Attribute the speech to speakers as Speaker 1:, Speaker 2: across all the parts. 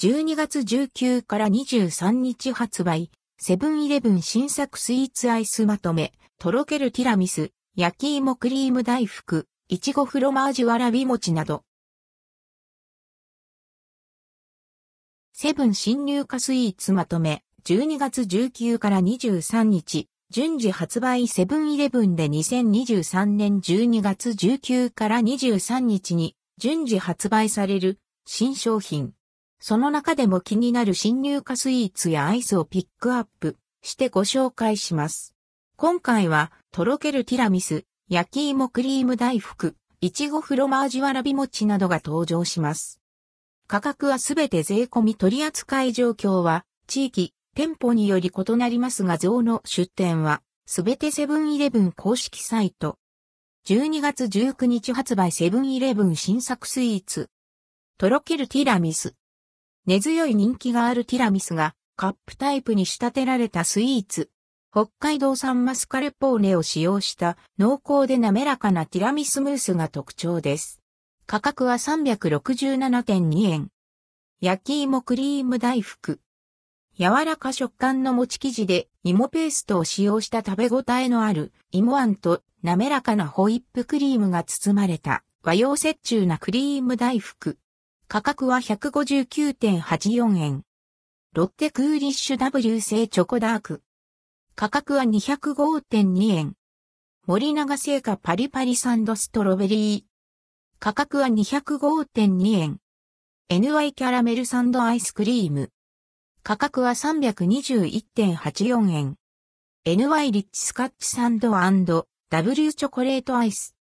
Speaker 1: 12月19から23日発売、セブンイレブン新作スイーツアイスまとめ、とろけるティラミス、焼き芋クリーム大福、いちごフロマージュわらび餅など。セブン新入荷スイーツまとめ、12月19から23日、順次発売セブンイレブンで2023年12月19から23日に順次発売される新商品。その中でも気になる新入荷スイーツやアイスをピックアップしてご紹介します。今回は、とろけるティラミス、焼き芋クリーム大福、いちごフロマージュわらび餅などが登場します。価格はすべて税込み取扱い状況は、地域、店舗により異なりますが像の出店は、すべてセブンイレブン公式サイト。12月19日発売セブンイレブン新作スイーツ。とろけるティラミス。根強い人気があるティラミスがカップタイプに仕立てられたスイーツ。北海道産マスカルポーネを使用した濃厚で滑らかなティラミスムースが特徴です。価格は367.2円。焼き芋クリーム大福。柔らか食感の餅生地で芋ペーストを使用した食べ応えのある芋あんと滑らかなホイップクリームが包まれた和洋折衷なクリーム大福。価格は159.84円。ロッテクーリッシュ W 製チョコダーク。価格は205.2円。森永製菓パリパリサンドストロベリー。価格は205.2円。NY キャラメルサンドアイスクリーム。価格は321.84円。NY リッチスカッチサンド &W チョコレートアイス。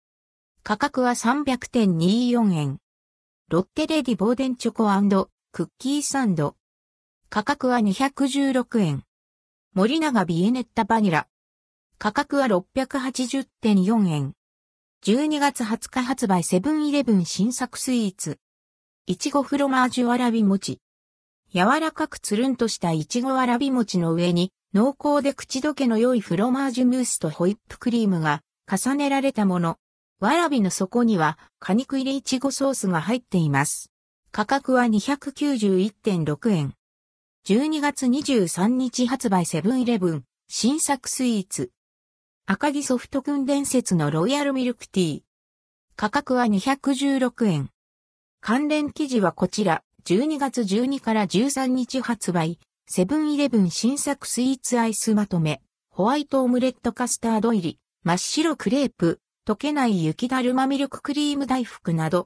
Speaker 1: 価格は300.24円。ロッテレディボーデンチョコクッキーサンド。価格は216円。森永ビエネッタバニラ。価格は680.4円。12月20日発売セブンイレブン新作スイーツ。いちごフロマージュわらび餅。柔らかくつるんとしたいちごわらび餅の上に濃厚で口どけの良いフロマージュムースとホイップクリームが重ねられたもの。わらびの底には果肉入りいちごソースが入っています。価格は291.6円。12月23日発売セブンイレブン新作スイーツ。赤木ソフト君伝説のロイヤルミルクティー。価格は216円。関連記事はこちら、12月12から13日発売、セブンイレブン新作スイーツアイスまとめ、ホワイトオムレットカスタード入り、真っ白クレープ、溶けない雪だるまミルククリーム大福など、